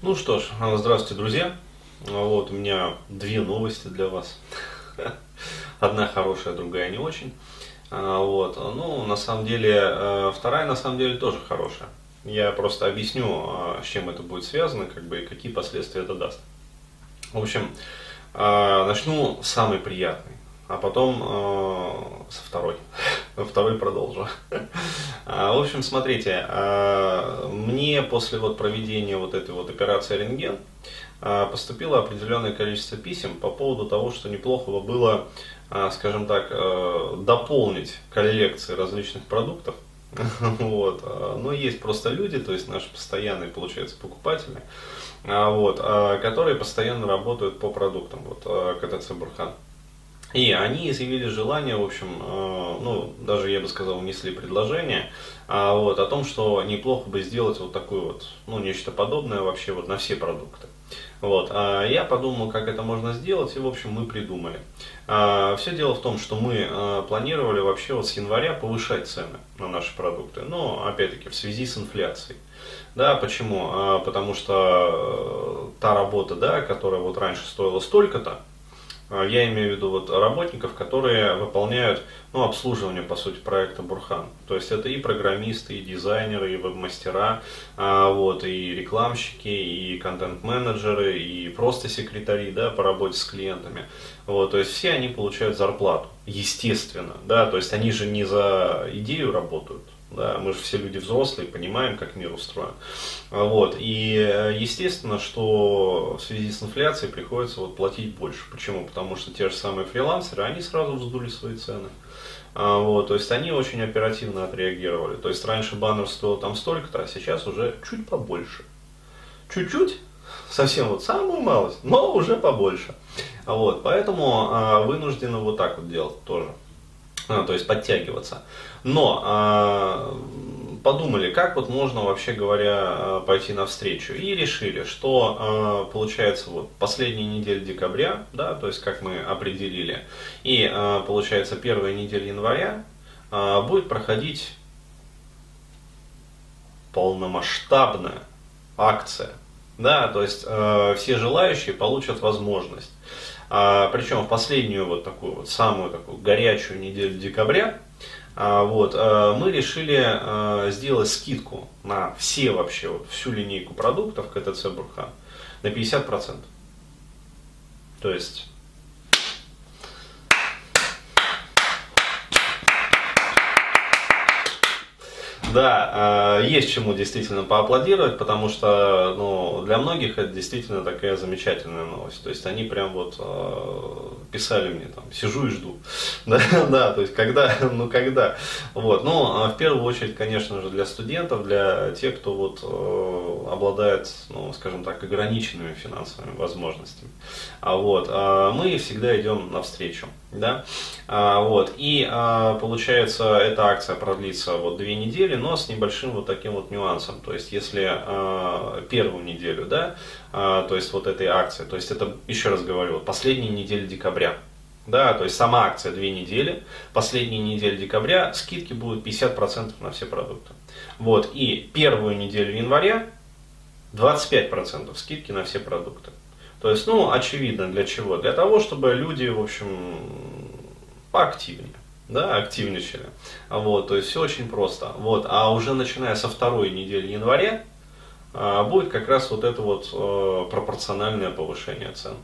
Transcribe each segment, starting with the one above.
Ну что ж, здравствуйте, друзья. Вот у меня две новости для вас. Одна хорошая, другая не очень. А, вот. Ну, на самом деле, вторая на самом деле тоже хорошая. Я просто объясню, а, с чем это будет связано, как бы, и какие последствия это даст. В общем, а, начну с самой приятной а потом э, со второй. Второй продолжу. А, в общем, смотрите, э, мне после вот проведения вот этой вот операции рентген э, поступило определенное количество писем по поводу того, что неплохо бы было, скажем так, э, дополнить коллекции различных продуктов. Вот. Но есть просто люди, то есть наши постоянные, получается, покупатели, вот, которые постоянно работают по продуктам вот, КТЦ Бурхан. И они изъявили желание, в общем, э, ну, даже, я бы сказал, внесли предложение э, вот, о том, что неплохо бы сделать вот такое вот, ну, нечто подобное вообще вот на все продукты. Вот. А я подумал, как это можно сделать, и, в общем, мы придумали. А, все дело в том, что мы а, планировали вообще вот с января повышать цены на наши продукты, но, опять-таки, в связи с инфляцией. Да, почему? А, потому что э, та работа, да, которая вот раньше стоила столько-то, а, я имею в виду вот работников, которые выполняют ну, обслуживание, по сути, проекта Бурхан. То есть это и программисты, и дизайнеры, и веб-мастера, а, вот, и рекламщики, и контент-менеджеры, и просто секретари да, по работе с клиентами. Вот, то есть все они получают зарплату, естественно. Да, то есть они же не за идею работают, да, мы же все люди взрослые, понимаем, как мир устроен. Вот. И э, естественно, что в связи с инфляцией приходится вот платить больше. Почему? Потому что те же самые фрилансеры, они сразу вздули свои цены. А, вот, то есть они очень оперативно отреагировали. То есть раньше баннер стоил там столько-то, а сейчас уже чуть побольше. Чуть-чуть, совсем вот самую малость, но уже побольше. Вот, поэтому а, вынуждены вот так вот делать тоже. То есть подтягиваться. Но а, подумали, как вот можно вообще говоря а, пойти навстречу. И решили, что а, получается вот последняя неделя декабря, да, то есть как мы определили, и получается первая неделя января будет проходить полномасштабная акция. Да, то есть э, все желающие получат возможность а, причем в последнюю вот такую вот самую такую горячую неделю декабря а, вот, а, мы решили а, сделать скидку на все вообще, вот, всю линейку продуктов КТЦ Бурхан на 50%. То есть Да, э, есть чему действительно поаплодировать, потому что ну, для многих это действительно такая замечательная новость. То есть они прям вот э, писали мне там, сижу и жду. Да, да, то есть когда, ну когда. Вот. Ну, а в первую очередь, конечно же, для студентов, для тех, кто вот обладает, ну, скажем так, ограниченными финансовыми возможностями. А вот, мы всегда идем навстречу. Да? А, вот. И а, получается, эта акция продлится вот две недели, но с небольшим вот таким вот нюансом. То есть, если а, первую неделю, да, а, то есть вот этой акции, то есть это, еще раз говорю, вот последняя неделя декабря, да, то есть сама акция две недели, последняя неделя декабря скидки будут 50% на все продукты. Вот, и первую неделю января 25% скидки на все продукты. То есть, ну, очевидно, для чего? Для того, чтобы люди, в общем, поактивнее да, активничали. Вот, то есть все очень просто. Вот, а уже начиная со второй недели января а, будет как раз вот это вот а, пропорциональное повышение цен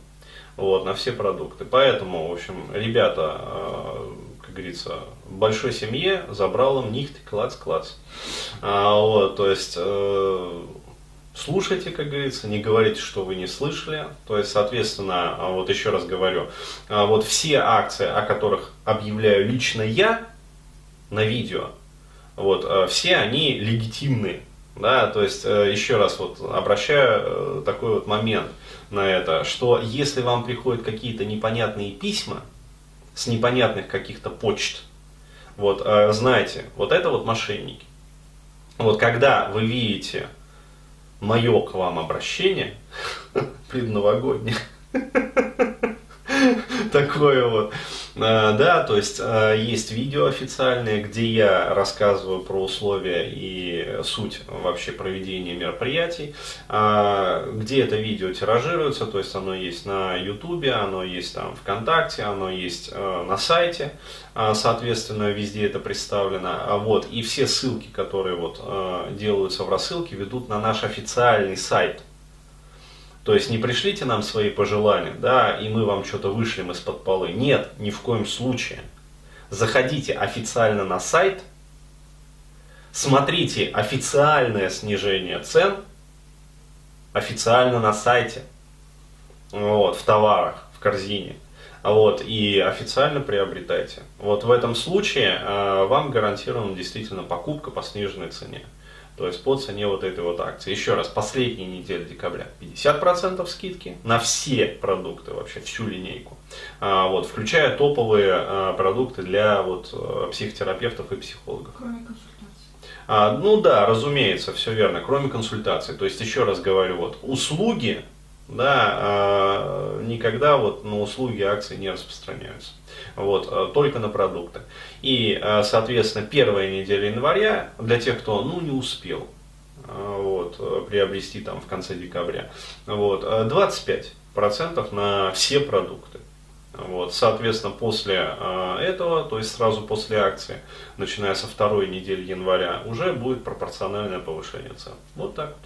вот, на все продукты. Поэтому, в общем, ребята, а, как говорится, большой семье забрал им нихт, клац-клац. А, вот, то есть э, слушайте, как говорится, не говорите, что вы не слышали. То есть, соответственно, а, вот еще раз говорю, а, вот все акции, о которых объявляю лично я на видео, вот, а, все они легитимные. Да, то есть, э, еще раз вот обращаю э, такой вот момент на это, что если вам приходят какие-то непонятные письма с непонятных каких-то почт, вот, э, знаете, вот это вот мошенники. Вот когда вы видите мое к вам обращение предновогоднее, такое вот, Э, да, то есть э, есть видео официальные, где я рассказываю про условия и суть вообще проведения мероприятий, э, где это видео тиражируется, то есть оно есть на Ютубе, оно есть там ВКонтакте, оно есть на сайте, соответственно, везде это представлено. Вот, и все ссылки, которые вот делаются в рассылке, ведут на наш официальный сайт – то есть не пришлите нам свои пожелания, да, и мы вам что-то вышлем из-под полы. Нет, ни в коем случае. Заходите официально на сайт, смотрите официальное снижение цен, официально на сайте, вот, в товарах, в корзине. Вот, и официально приобретайте. Вот в этом случае э, вам гарантирована действительно покупка по сниженной цене. То есть по цене вот этой вот акции. Еще раз, последняя неделя декабря 50% скидки на все продукты, вообще всю линейку. А, вот, включая топовые а, продукты для вот, а, психотерапевтов и психологов. Кроме. А, ну да, разумеется, все верно, кроме консультаций. То есть еще раз говорю, вот услуги да, а, никогда вот на услуги акции не распространяются. Вот, а, только на продукты. И, а, соответственно, первая неделя января для тех, кто ну, не успел вот, приобрести там в конце декабря, вот, 25% на все продукты. Вот, соответственно, после этого, то есть сразу после акции, начиная со второй недели января, уже будет пропорциональное повышение цен. Вот так вот.